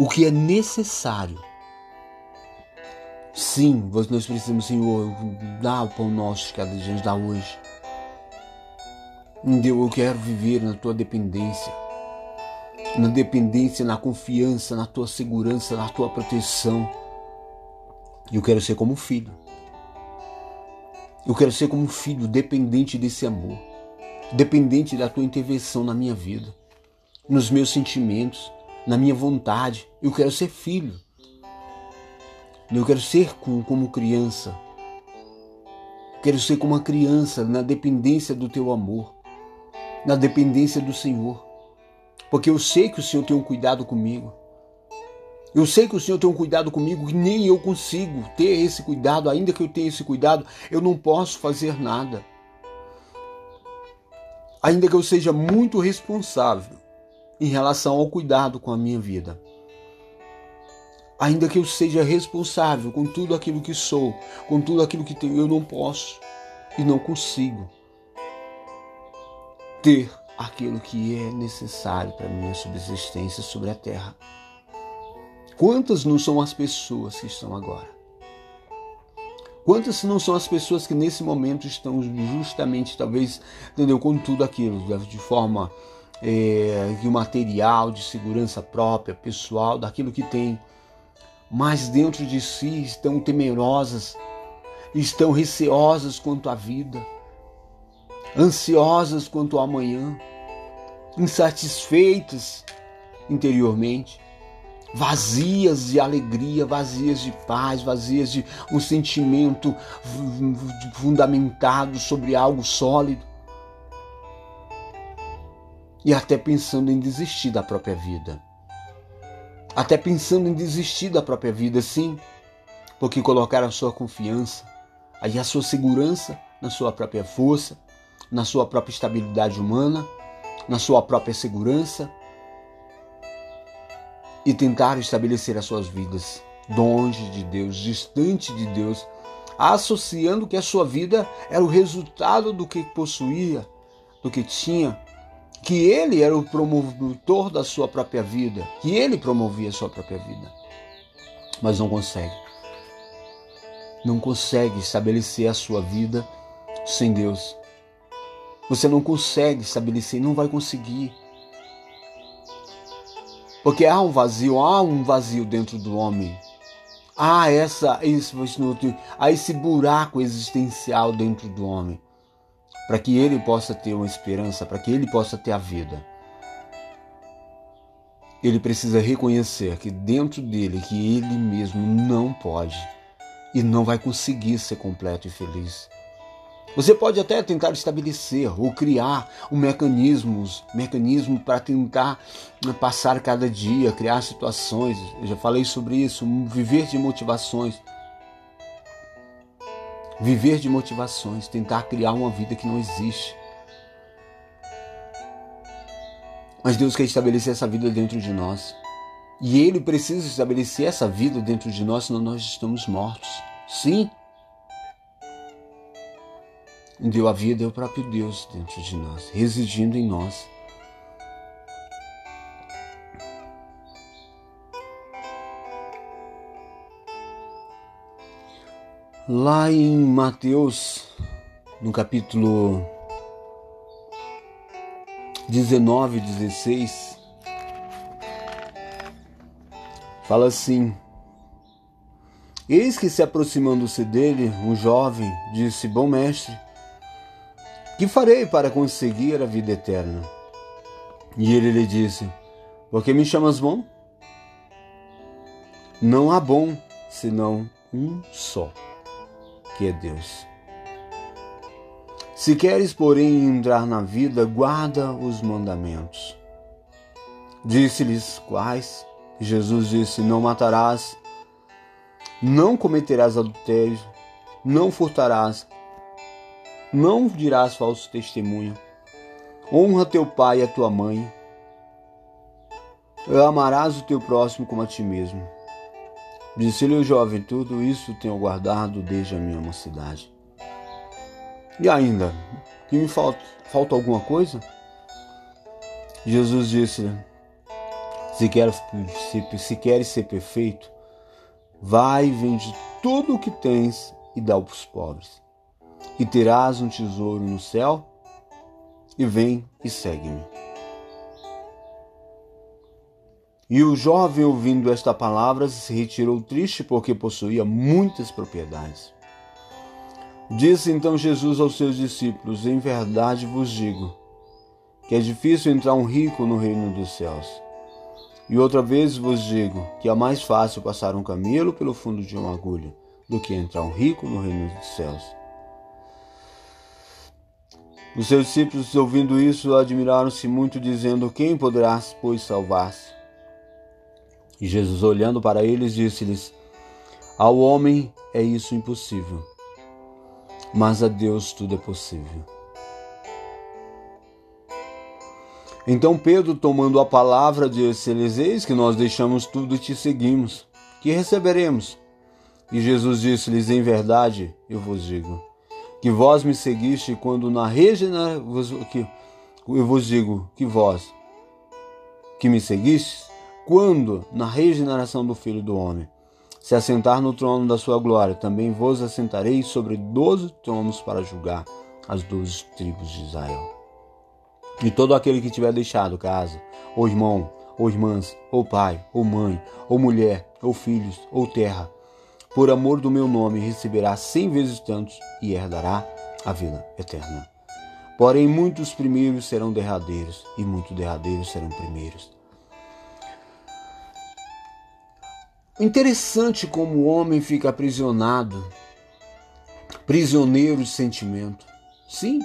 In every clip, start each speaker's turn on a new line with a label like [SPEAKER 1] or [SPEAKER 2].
[SPEAKER 1] o que é necessário. Sim, nós precisamos, Senhor, dar o pão nosso cada dia, dá hoje. Eu quero viver na tua dependência, na dependência, na confiança, na tua segurança, na tua proteção. Eu quero ser como filho. Eu quero ser como filho, dependente desse amor, dependente da tua intervenção na minha vida, nos meus sentimentos, na minha vontade. Eu quero ser filho. Eu quero ser como criança. Quero ser como uma criança na dependência do teu amor, na dependência do Senhor. Porque eu sei que o Senhor tem um cuidado comigo. Eu sei que o Senhor tem um cuidado comigo que nem eu consigo ter esse cuidado, ainda que eu tenha esse cuidado, eu não posso fazer nada. Ainda que eu seja muito responsável em relação ao cuidado com a minha vida. Ainda que eu seja responsável com tudo aquilo que sou, com tudo aquilo que tenho, eu não posso e não consigo ter aquilo que é necessário para minha subsistência sobre a terra. Quantas não são as pessoas que estão agora? Quantas não são as pessoas que nesse momento estão justamente, talvez, entendeu, com tudo aquilo, de forma é, de material, de segurança própria, pessoal, daquilo que tem, mas dentro de si estão temerosas, estão receosas quanto à vida, ansiosas quanto ao amanhã, insatisfeitas interiormente vazias de alegria, vazias de paz, vazias de um sentimento fundamentado sobre algo sólido. E até pensando em desistir da própria vida. Até pensando em desistir da própria vida, sim, porque colocar a sua confiança, aí a sua segurança na sua própria força, na sua própria estabilidade humana, na sua própria segurança, e tentaram estabelecer as suas vidas longe de Deus, distante de Deus, associando que a sua vida era o resultado do que possuía, do que tinha, que ele era o promotor da sua própria vida, que ele promovia a sua própria vida. Mas não consegue. Não consegue estabelecer a sua vida sem Deus. Você não consegue estabelecer, não vai conseguir. Porque há um vazio, há um vazio dentro do homem. Há essa, esse, esse buraco existencial dentro do homem. Para que ele possa ter uma esperança, para que ele possa ter a vida. Ele precisa reconhecer que dentro dele, que ele mesmo não pode e não vai conseguir ser completo e feliz. Você pode até tentar estabelecer ou criar um mecanismos, mecanismo para tentar passar cada dia, criar situações. Eu já falei sobre isso, viver de motivações. Viver de motivações, tentar criar uma vida que não existe. Mas Deus quer estabelecer essa vida dentro de nós. E Ele precisa estabelecer essa vida dentro de nós, senão nós estamos mortos. Sim, deu a vida é o próprio Deus dentro de nós, residindo em nós. Lá em Mateus, no capítulo 19, 16, fala assim: Eis que se aproximando-se dele, um jovem disse: Bom mestre, que farei para conseguir a vida eterna? E ele lhe disse: Por que me chamas bom? Não há bom senão um só, que é Deus. Se queres, porém, entrar na vida, guarda os mandamentos. Disse-lhes quais? Jesus disse: Não matarás, não cometerás adultério, não furtarás, não dirás falso testemunho. Honra teu pai e a tua mãe. Amarás o teu próximo como a ti mesmo. Disse-lhe o jovem: Tudo isso tenho guardado desde a minha mocidade. E ainda, que me falta? Falta alguma coisa? Jesus disse-lhe: Se queres, se, se queres ser perfeito, vai e vende tudo o que tens e dá aos pobres. E terás um tesouro no céu. E vem e segue-me. E o jovem, ouvindo esta palavra, se retirou triste porque possuía muitas propriedades. Disse então Jesus aos seus discípulos: Em verdade vos digo que é difícil entrar um rico no reino dos céus. E outra vez vos digo que é mais fácil passar um camelo pelo fundo de uma agulha do que entrar um rico no reino dos céus. Os seus discípulos, ouvindo isso, admiraram-se muito, dizendo: Quem poderá, pois, salvar-se? E Jesus, olhando para eles, disse-lhes: Ao homem é isso impossível, mas a Deus tudo é possível. Então Pedro, tomando a palavra, disse-lhes: Eis que nós deixamos tudo e te seguimos. Que receberemos? E Jesus disse-lhes: Em verdade, eu vos digo, que vós me seguiste quando na regeneração. Eu vos digo que vós que me seguiste, quando na regeneração do Filho do Homem se assentar no trono da sua glória, também vos assentarei sobre doze tronos para julgar as doze tribos de Israel. E todo aquele que tiver deixado casa, ou irmão, ou irmãs, ou pai, ou mãe, ou mulher, ou filhos, ou terra, por amor do meu nome receberá cem vezes tantos e herdará a vida eterna. Porém, muitos primeiros serão derradeiros, e muitos derradeiros serão primeiros. Interessante como o homem fica aprisionado, prisioneiro de sentimento. Sim.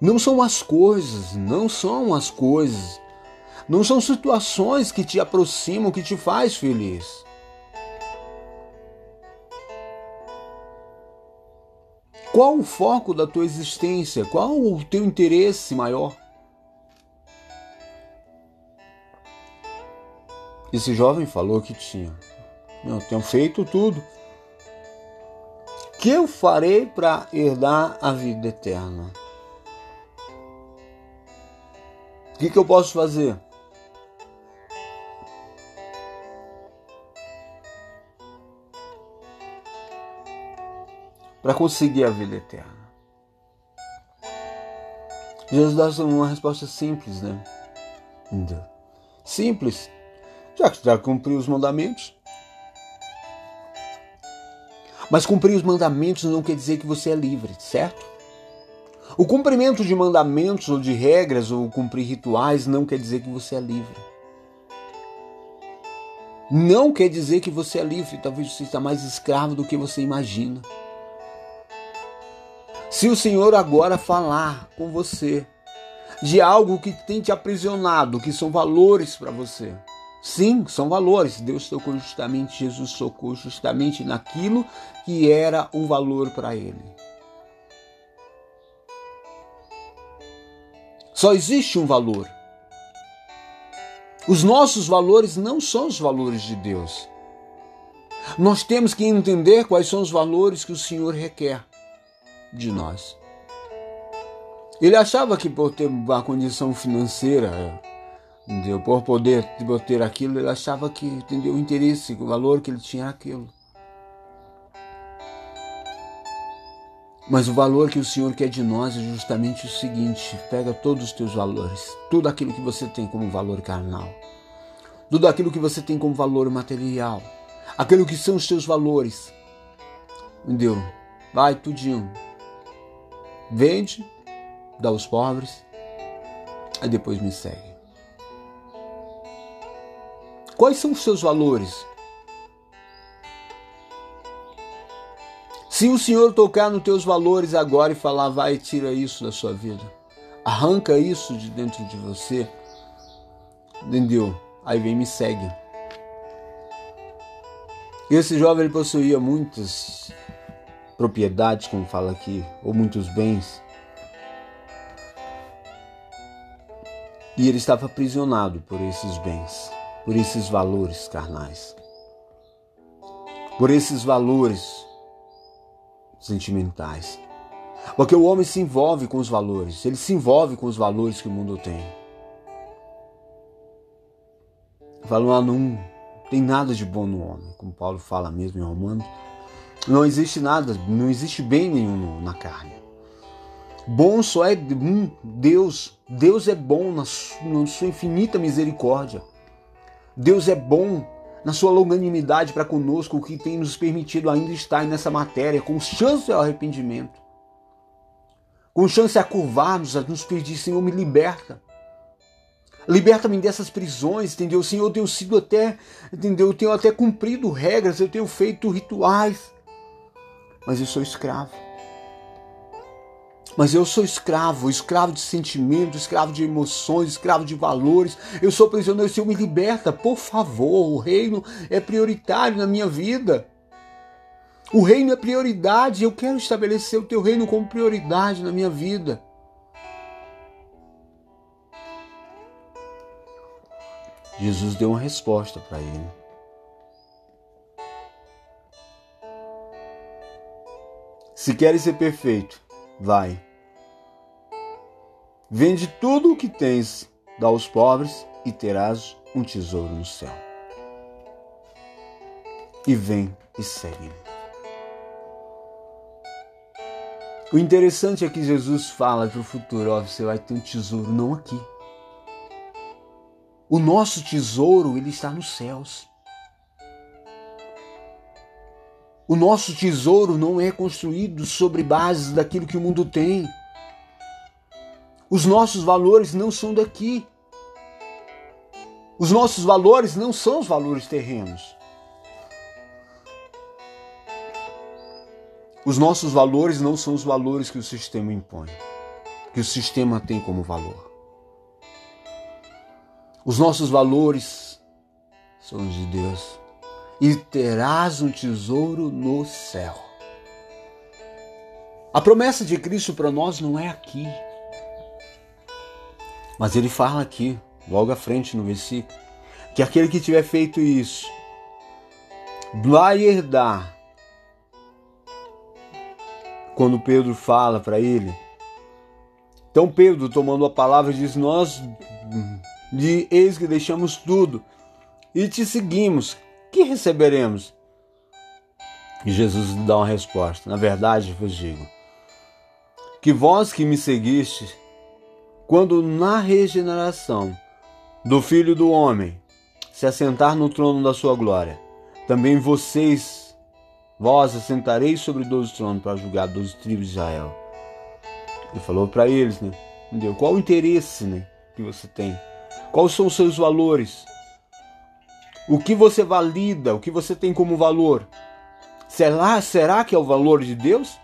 [SPEAKER 1] Não são as coisas, não são as coisas. Não são situações que te aproximam, que te faz feliz. Qual o foco da tua existência? Qual o teu interesse maior? Esse jovem falou que tinha. Eu tenho feito tudo. Que eu farei para herdar a vida eterna? O que, que eu posso fazer? Para conseguir a vida eterna. Jesus dá uma resposta simples, né? Simples já que já cumpriu os mandamentos. Mas cumprir os mandamentos não quer dizer que você é livre, certo? O cumprimento de mandamentos ou de regras ou cumprir rituais não quer dizer que você é livre. Não quer dizer que você é livre, talvez você está mais escravo do que você imagina. Se o Senhor agora falar com você de algo que tem te aprisionado, que são valores para você, Sim, são valores. Deus tocou justamente, Jesus tocou justamente naquilo que era um valor para ele. Só existe um valor. Os nossos valores não são os valores de Deus. Nós temos que entender quais são os valores que o Senhor requer de nós. Ele achava que por ter uma condição financeira Entendeu? Por poder ter aquilo, ele achava que entendeu, o interesse, o valor que ele tinha aquilo. Mas o valor que o Senhor quer de nós é justamente o seguinte: pega todos os teus valores, tudo aquilo que você tem como valor carnal, tudo aquilo que você tem como valor material, aquilo que são os teus valores, entendeu? Vai tudinho, vende, dá aos pobres, aí depois me segue. Quais são os seus valores? Se o Senhor tocar nos teus valores agora e falar, vai, tira isso da sua vida, arranca isso de dentro de você, entendeu? Aí vem me segue. Esse jovem ele possuía muitas propriedades, como fala aqui, ou muitos bens. E ele estava aprisionado por esses bens por esses valores carnais, por esses valores sentimentais. Porque o homem se envolve com os valores, ele se envolve com os valores que o mundo tem. Falam, ah, não tem nada de bom no homem, como Paulo fala mesmo em Romanos. Não existe nada, não existe bem nenhum na carne. Bom só é Deus. Deus é bom na sua infinita misericórdia. Deus é bom na sua longanimidade para conosco, o que tem nos permitido ainda estar nessa matéria, com chance ao arrependimento, com chance a curvar-nos, a nos pedir, Senhor, me liberta. Liberta-me dessas prisões, entendeu? Senhor, eu tenho sido até, entendeu? Eu tenho até cumprido regras, eu tenho feito rituais, mas eu sou escravo. Mas eu sou escravo, escravo de sentimentos, escravo de emoções, escravo de valores. Eu sou prisioneiro. Senhor, me liberta, por favor. O reino é prioritário na minha vida. O reino é prioridade. Eu quero estabelecer o teu reino como prioridade na minha vida. Jesus deu uma resposta para ele. Se queres ser perfeito, vai. Vende tudo o que tens, dá aos pobres e terás um tesouro no céu. E vem e segue-me. O interessante é que Jesus fala para o futuro: ó, você vai ter um tesouro não aqui. O nosso tesouro ele está nos céus. O nosso tesouro não é construído sobre bases daquilo que o mundo tem. Os nossos valores não são daqui. Os nossos valores não são os valores terrenos. Os nossos valores não são os valores que o sistema impõe, que o sistema tem como valor. Os nossos valores são os de Deus e terás um tesouro no céu. A promessa de Cristo para nós não é aqui. Mas ele fala aqui, logo à frente no versículo, que aquele que tiver feito isso vai herdar. Quando Pedro fala para ele, então Pedro, tomando a palavra, diz: Nós de eis que deixamos tudo e te seguimos que receberemos? E Jesus dá uma resposta: Na verdade vos digo, que vós que me seguiste, quando na regeneração do Filho do Homem se assentar no trono da sua glória, também vocês, vós assentareis sobre doze tronos para julgar doze tribos de Israel. Ele falou para eles, né? Entendeu? Qual o interesse né, que você tem? Quais são os seus valores? O que você valida, o que você tem como valor? Será, será que é o valor de Deus?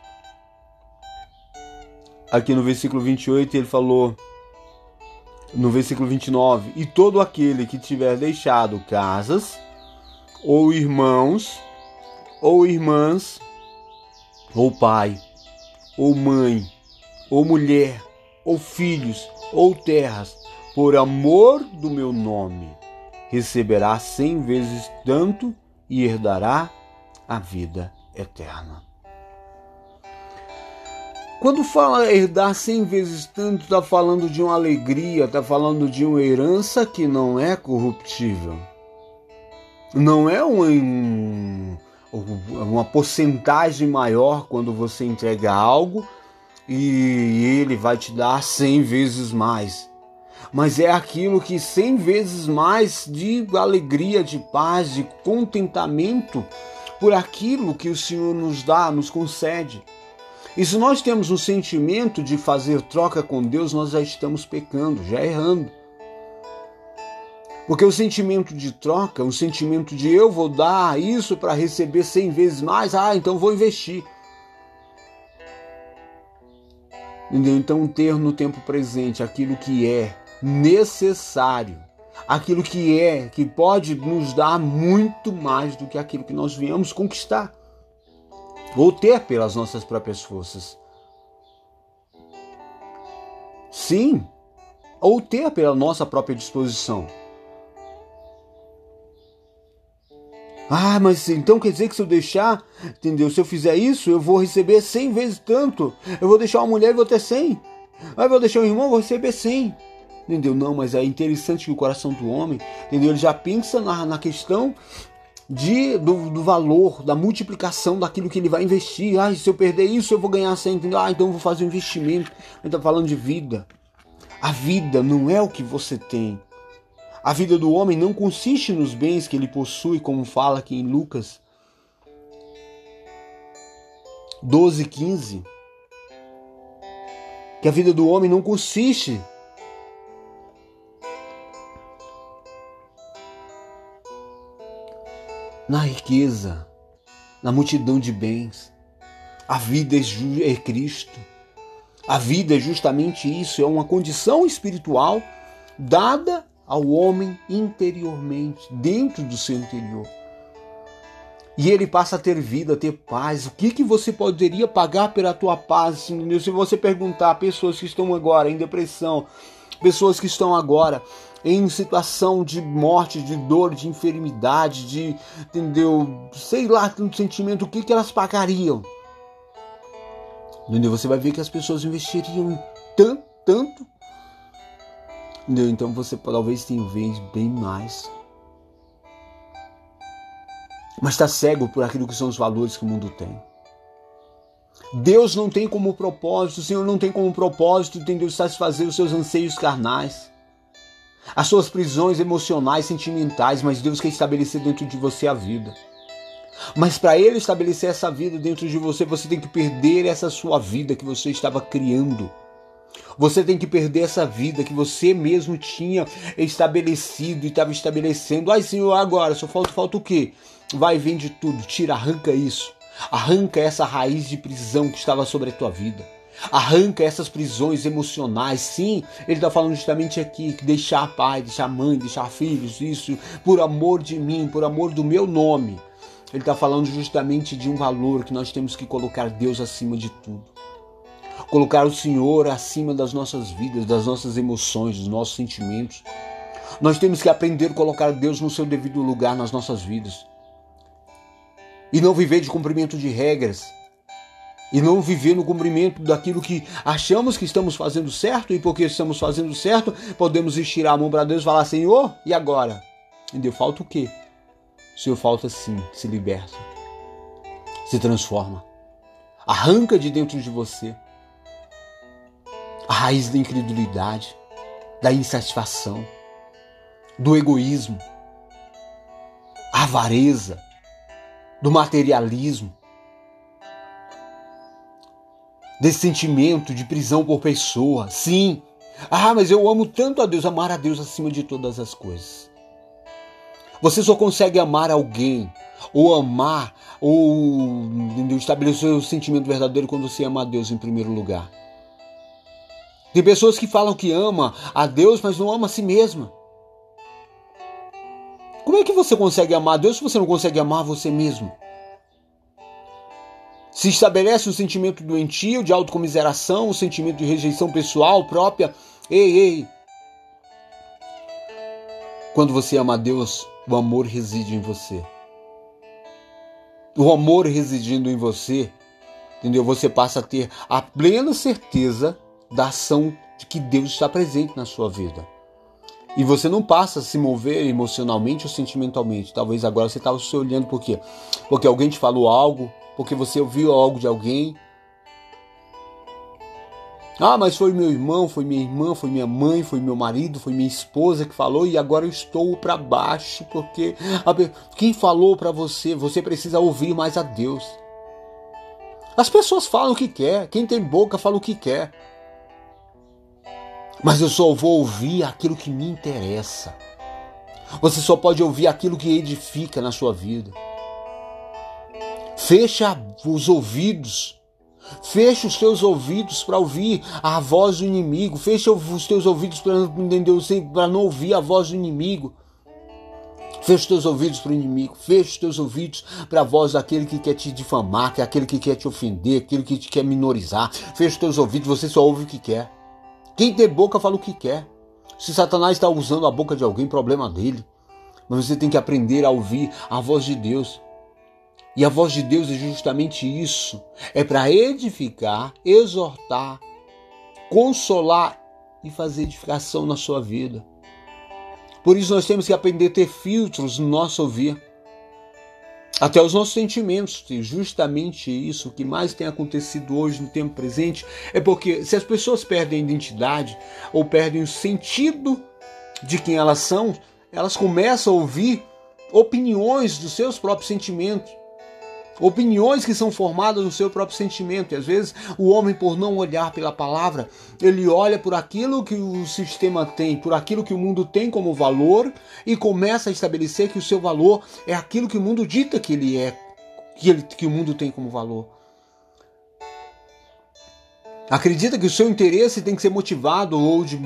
[SPEAKER 1] Aqui no versículo 28 ele falou, no versículo 29, e todo aquele que tiver deixado casas, ou irmãos, ou irmãs, ou pai, ou mãe, ou mulher, ou filhos, ou terras, por amor do meu nome, receberá cem vezes tanto e herdará a vida eterna. Quando fala herdar cem vezes tanto, está falando de uma alegria, está falando de uma herança que não é corruptível. Não é um, uma porcentagem maior quando você entrega algo e ele vai te dar cem vezes mais mas é aquilo que cem vezes mais de alegria, de paz, de contentamento por aquilo que o Senhor nos dá, nos concede. E se nós temos um sentimento de fazer troca com Deus, nós já estamos pecando, já errando. Porque o sentimento de troca, o sentimento de eu vou dar isso para receber cem vezes mais, ah, então vou investir. Entendeu? Então ter no tempo presente aquilo que é necessário, aquilo que é, que pode nos dar muito mais do que aquilo que nós viemos conquistar ou ter pelas nossas próprias forças. Sim, ou ter pela nossa própria disposição. Ah, mas então quer dizer que se eu deixar, entendeu? Se eu fizer isso, eu vou receber 100 vezes tanto. Eu vou deixar uma mulher e vou ter 100. Ah, eu vou deixar um irmão, eu vou receber 100. Entendeu? Não, mas é interessante que o coração do homem, entendeu? Ele já pensa na, na questão de, do, do, valor, da multiplicação daquilo que ele vai investir. Ah, se eu perder isso, eu vou ganhar 100, entendeu? Ah, então eu vou fazer um investimento. Ele está falando de vida. A vida não é o que você tem. A vida do homem não consiste nos bens que ele possui, como fala aqui em Lucas 12, 15. Que a vida do homem não consiste na riqueza, na multidão de bens. A vida é, é Cristo. A vida é justamente isso, é uma condição espiritual dada ao homem interiormente, dentro do seu interior. E ele passa a ter vida, a ter paz. O que, que você poderia pagar pela tua paz? Se você perguntar a pessoas que estão agora em depressão, pessoas que estão agora em situação de morte, de dor, de enfermidade, de, entendeu? Sei lá, tanto sentimento, o que, que elas pagariam? Entendeu? Você vai ver que as pessoas investiriam tanto, tanto. Entendeu? Então você talvez tenha vez bem mais. Mas está cego por aquilo que são os valores que o mundo tem. Deus não tem como propósito, o Senhor não tem como propósito, entendeu? Satisfazer os seus anseios carnais as suas prisões emocionais, sentimentais, mas Deus quer estabelecer dentro de você a vida. Mas para Ele estabelecer essa vida dentro de você, você tem que perder essa sua vida que você estava criando. Você tem que perder essa vida que você mesmo tinha estabelecido e estava estabelecendo. Ai, Senhor, agora só falta, falta o quê? Vai, vende tudo, tira, arranca isso. Arranca essa raiz de prisão que estava sobre a tua vida. Arranca essas prisões emocionais. Sim, ele está falando justamente aqui que deixar pai, deixar mãe, deixar filhos, isso por amor de mim, por amor do meu nome. Ele está falando justamente de um valor que nós temos que colocar Deus acima de tudo. Colocar o Senhor acima das nossas vidas, das nossas emoções, dos nossos sentimentos. Nós temos que aprender a colocar Deus no seu devido lugar nas nossas vidas. E não viver de cumprimento de regras, e não viver no cumprimento daquilo que achamos que estamos fazendo certo e porque estamos fazendo certo, podemos estirar a mão para Deus e falar: Senhor, e agora? Entendeu? Falta o quê? O Senhor falta sim, se liberta, se transforma, arranca de dentro de você a raiz da incredulidade, da insatisfação, do egoísmo, a avareza, do materialismo desse sentimento de prisão por pessoa. Sim. Ah, mas eu amo tanto a Deus, amar a Deus acima de todas as coisas. Você só consegue amar alguém, ou amar, ou estabelecer o sentimento verdadeiro quando você ama a Deus em primeiro lugar. Tem pessoas que falam que ama a Deus, mas não ama a si mesma. Como é que você consegue amar a Deus se você não consegue amar você mesmo? Se estabelece um sentimento doentio de autocomiseração, um sentimento de rejeição pessoal própria. Ei, ei! Quando você ama Deus, o amor reside em você. O amor residindo em você, entendeu? Você passa a ter a plena certeza da ação de que Deus está presente na sua vida. E você não passa a se mover emocionalmente ou sentimentalmente. Talvez agora você estava se olhando por quê? Porque alguém te falou algo, porque você ouviu algo de alguém. Ah, mas foi meu irmão, foi minha irmã, foi minha mãe, foi meu marido, foi minha esposa que falou e agora eu estou para baixo porque quem falou para você, você precisa ouvir mais a Deus. As pessoas falam o que quer, quem tem boca fala o que quer. Mas eu só vou ouvir aquilo que me interessa. Você só pode ouvir aquilo que edifica na sua vida. Fecha os ouvidos. Fecha os teus ouvidos para ouvir a voz do inimigo. Fecha os teus ouvidos para para não ouvir a voz do inimigo. Fecha os teus ouvidos para o inimigo. Fecha os teus ouvidos para a voz daquele que quer te difamar, que é aquele que quer te ofender, aquele que te quer minorizar. Fecha os teus ouvidos, você só ouve o que quer. Quem tem boca fala o que quer. Se Satanás está usando a boca de alguém, problema dele. Mas você tem que aprender a ouvir a voz de Deus. E a voz de Deus é justamente isso: é para edificar, exortar, consolar e fazer edificação na sua vida. Por isso nós temos que aprender a ter filtros no nosso ouvir. Até os nossos sentimentos, e justamente isso que mais tem acontecido hoje no tempo presente, é porque se as pessoas perdem a identidade ou perdem o sentido de quem elas são, elas começam a ouvir opiniões dos seus próprios sentimentos opiniões que são formadas no seu próprio sentimento. E às vezes o homem, por não olhar pela palavra, ele olha por aquilo que o sistema tem, por aquilo que o mundo tem como valor e começa a estabelecer que o seu valor é aquilo que o mundo dita que ele é, que, ele, que o mundo tem como valor. Acredita que o seu interesse tem que ser motivado ou de,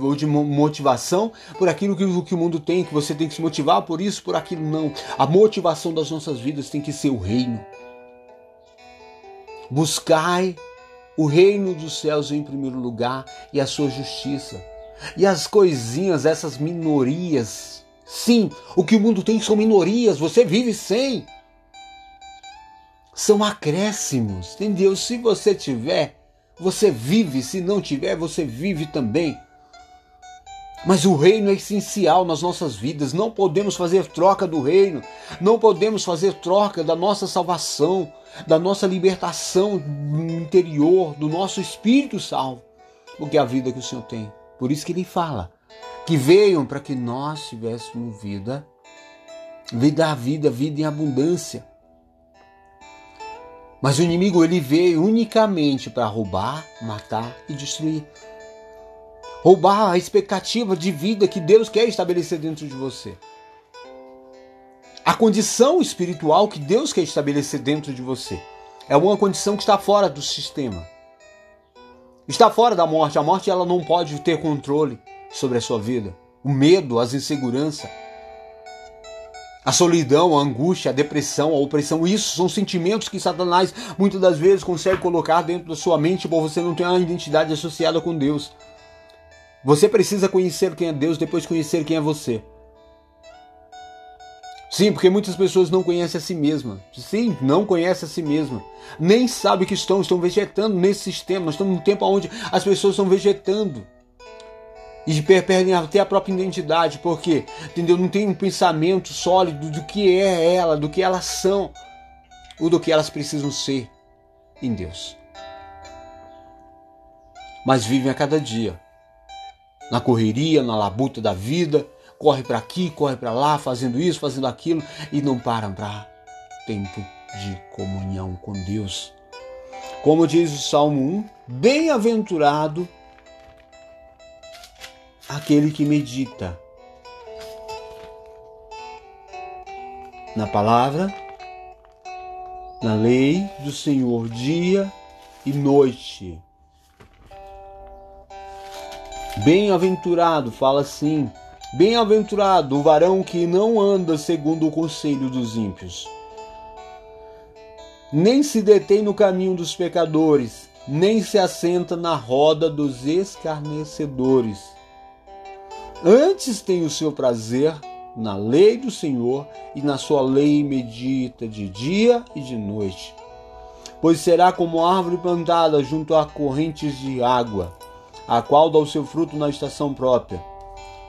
[SPEAKER 1] ou de motivação por aquilo que, que o mundo tem, que você tem que se motivar por isso, por aquilo. Não. A motivação das nossas vidas tem que ser o reino. Buscai o reino dos céus em primeiro lugar e a sua justiça. E as coisinhas, essas minorias. Sim, o que o mundo tem são minorias, você vive sem. São acréscimos, entendeu? Se você tiver você vive, se não tiver, você vive também. Mas o reino é essencial nas nossas vidas. Não podemos fazer troca do reino. Não podemos fazer troca da nossa salvação, da nossa libertação interior, do nosso espírito salvo. Porque é a vida que o Senhor tem. Por isso que ele fala que veio para que nós tivéssemos vida, vida vida, vida em abundância. Mas o inimigo ele veio unicamente para roubar, matar e destruir. Roubar a expectativa de vida que Deus quer estabelecer dentro de você. A condição espiritual que Deus quer estabelecer dentro de você. É uma condição que está fora do sistema. Está fora da morte. A morte ela não pode ter controle sobre a sua vida. O medo, as inseguranças, a solidão, a angústia, a depressão, a opressão, isso são sentimentos que Satanás muitas das vezes consegue colocar dentro da sua mente por você não ter uma identidade associada com Deus. Você precisa conhecer quem é Deus depois de conhecer quem é você. Sim, porque muitas pessoas não conhecem a si mesma. Sim, não conhecem a si mesma. Nem sabem que estão, estão vegetando nesse sistema. Nós estamos num tempo onde as pessoas estão vegetando e perdem até a própria identidade, porque entendeu? Não tem um pensamento sólido do que é ela, do que elas são, ou do que elas precisam ser em Deus. Mas vivem a cada dia na correria, na labuta da vida, corre para aqui, corre para lá, fazendo isso, fazendo aquilo e não param para tempo de comunhão com Deus. Como diz o Salmo 1, bem-aventurado aquele que medita na palavra, na lei do Senhor, dia e noite. Bem-aventurado, fala assim: Bem-aventurado o varão que não anda segundo o conselho dos ímpios, nem se detém no caminho dos pecadores, nem se assenta na roda dos escarnecedores Antes tem o seu prazer na lei do Senhor e na sua lei medita de dia e de noite. Pois será como árvore plantada junto a correntes de água, a qual dá o seu fruto na estação própria,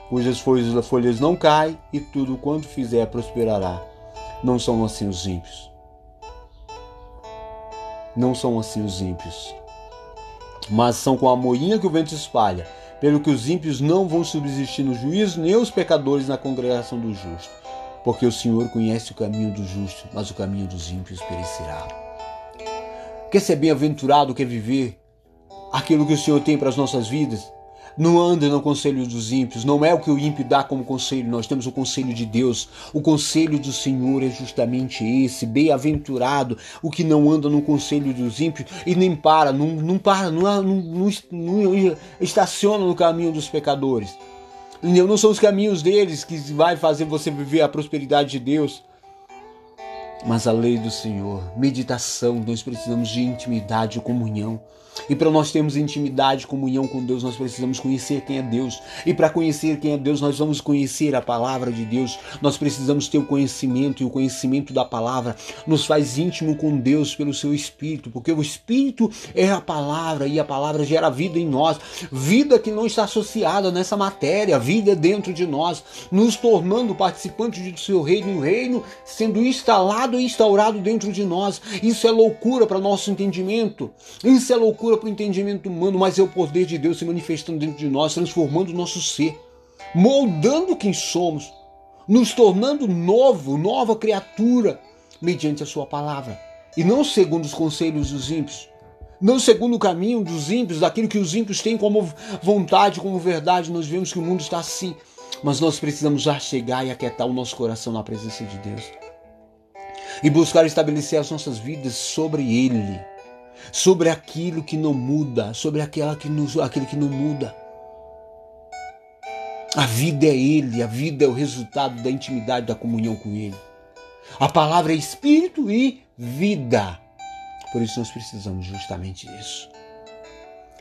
[SPEAKER 1] cujas folhas não caem e tudo quanto fizer prosperará. Não são assim os ímpios. Não são assim os ímpios. Mas são com a moinha que o vento espalha pelo que os ímpios não vão subsistir no juízo, nem os pecadores na congregação do justo. Porque o Senhor conhece o caminho do justo, mas o caminho dos ímpios perecerá. Quer ser bem-aventurado, quer viver aquilo que o Senhor tem para as nossas vidas? Não anda no conselho dos ímpios, não é o que o ímpio dá como conselho, nós temos o conselho de Deus. O conselho do Senhor é justamente esse, bem-aventurado, o que não anda no conselho dos ímpios e nem para, não, não para, não, não, não, estaciona no caminho dos pecadores. Não são os caminhos deles que vai fazer você viver a prosperidade de Deus. Mas a lei do Senhor, meditação, nós precisamos de intimidade e comunhão. E para nós termos intimidade, comunhão com Deus, nós precisamos conhecer quem é Deus. E para conhecer quem é Deus, nós vamos conhecer a palavra de Deus. Nós precisamos ter o conhecimento, e o conhecimento da palavra nos faz íntimo com Deus pelo seu Espírito, porque o Espírito é a palavra e a palavra gera vida em nós. Vida que não está associada nessa matéria, vida dentro de nós, nos tornando participantes do seu reino, o reino sendo instalado e instaurado dentro de nós. Isso é loucura para nosso entendimento. Isso é loucura para o entendimento humano, mas é o poder de Deus se manifestando dentro de nós, transformando o nosso ser, moldando quem somos, nos tornando novo, nova criatura, mediante a Sua palavra, e não segundo os conselhos dos ímpios. Não segundo o caminho dos ímpios, daquilo que os ímpios têm como vontade, como verdade, nós vemos que o mundo está assim. Mas nós precisamos já chegar e aquietar o nosso coração na presença de Deus. E buscar estabelecer as nossas vidas sobre Ele sobre aquilo que não muda, sobre aquela que nos, aquilo que não muda. A vida é Ele, a vida é o resultado da intimidade, da comunhão com Ele. A palavra é espírito e vida. Por isso nós precisamos justamente disso.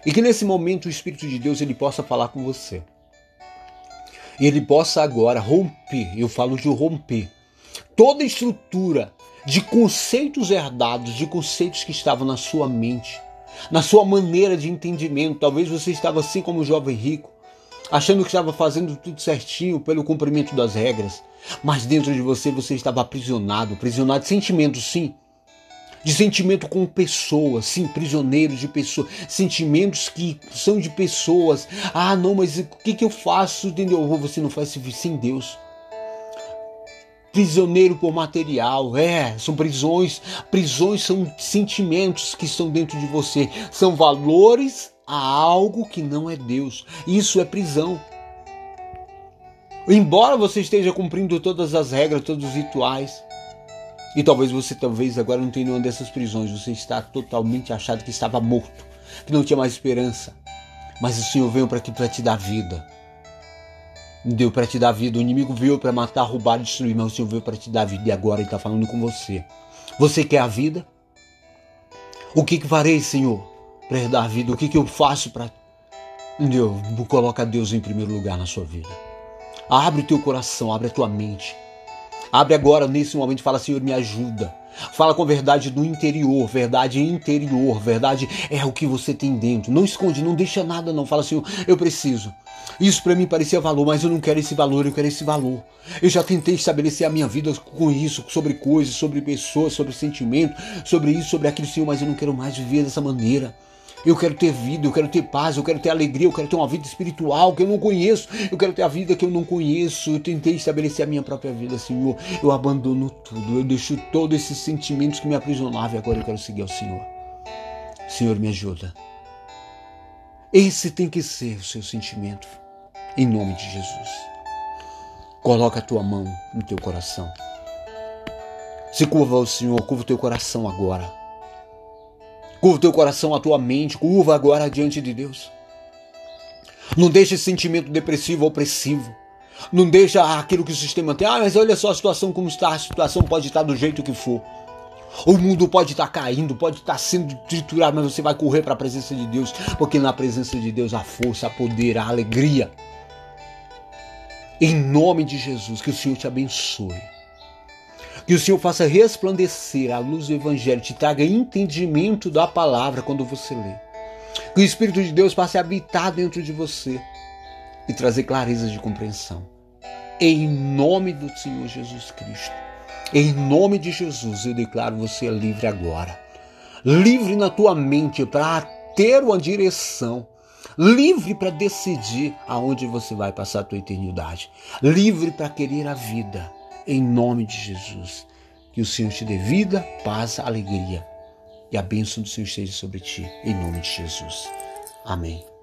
[SPEAKER 1] E que nesse momento o Espírito de Deus ele possa falar com você. E ele possa agora romper, eu falo de romper, toda estrutura de conceitos herdados, de conceitos que estavam na sua mente, na sua maneira de entendimento. Talvez você estava assim como o jovem rico, achando que estava fazendo tudo certinho pelo cumprimento das regras, mas dentro de você você estava aprisionado, aprisionado de sentimentos, sim. De sentimento com pessoas, sim, prisioneiros de pessoas, sentimentos que são de pessoas. Ah, não, mas o que, que eu faço? Entendeu? Você não faz sem Deus prisioneiro por material. É, são prisões. Prisões são sentimentos que estão dentro de você. São valores a algo que não é Deus. Isso é prisão. Embora você esteja cumprindo todas as regras, todos os rituais, e talvez você talvez agora não tenha nenhuma dessas prisões, você está totalmente achado que estava morto, que não tinha mais esperança. Mas o Senhor veio para te dar vida deu para te dar vida. O inimigo veio para matar, roubar, destruir, mas o Senhor veio para te dar vida e agora ele está falando com você. Você quer a vida? O que que farei, Senhor, para dar vida? O que que eu faço para Deus, coloca Deus em primeiro lugar na sua vida. Abre o teu coração, abre a tua mente. Abre agora nesse momento e fala, Senhor, me ajuda. Fala com verdade do interior, verdade interior, verdade é o que você tem dentro. Não esconde, não deixa nada, não. Fala assim, eu preciso. Isso para mim parecia valor, mas eu não quero esse valor, eu quero esse valor. Eu já tentei estabelecer a minha vida com isso, sobre coisas, sobre pessoas, sobre sentimento, sobre isso, sobre aquilo, Senhor, mas eu não quero mais viver dessa maneira. Eu quero ter vida, eu quero ter paz, eu quero ter alegria, eu quero ter uma vida espiritual que eu não conheço, eu quero ter a vida que eu não conheço. Eu tentei estabelecer a minha própria vida, Senhor. Eu abandono tudo, eu deixo todos esses sentimentos que me aprisionavam e agora eu quero seguir ao Senhor. Senhor, me ajuda. Esse tem que ser o seu sentimento, em nome de Jesus. Coloca a tua mão no teu coração. Se curva ao Senhor, curva o teu coração agora. Curva o teu coração, a tua mente, curva agora diante de Deus. Não deixa esse sentimento depressivo, opressivo. Não deixa aquilo que o sistema tem. Ah, mas olha só a situação como está. A situação pode estar do jeito que for. O mundo pode estar caindo, pode estar sendo triturado, mas você vai correr para a presença de Deus, porque na presença de Deus há força, há poder, há alegria. Em nome de Jesus, que o Senhor te abençoe. Que o Senhor faça resplandecer a luz do Evangelho, te traga entendimento da palavra quando você lê. Que o Espírito de Deus passe a habitar dentro de você e trazer clareza de compreensão. Em nome do Senhor Jesus Cristo. Em nome de Jesus, eu declaro você livre agora. Livre na tua mente para ter uma direção. Livre para decidir aonde você vai passar a tua eternidade. Livre para querer a vida em nome de Jesus. Que o Senhor te dê vida, paz, alegria e a bênção do Senhor esteja sobre ti, em nome de Jesus. Amém.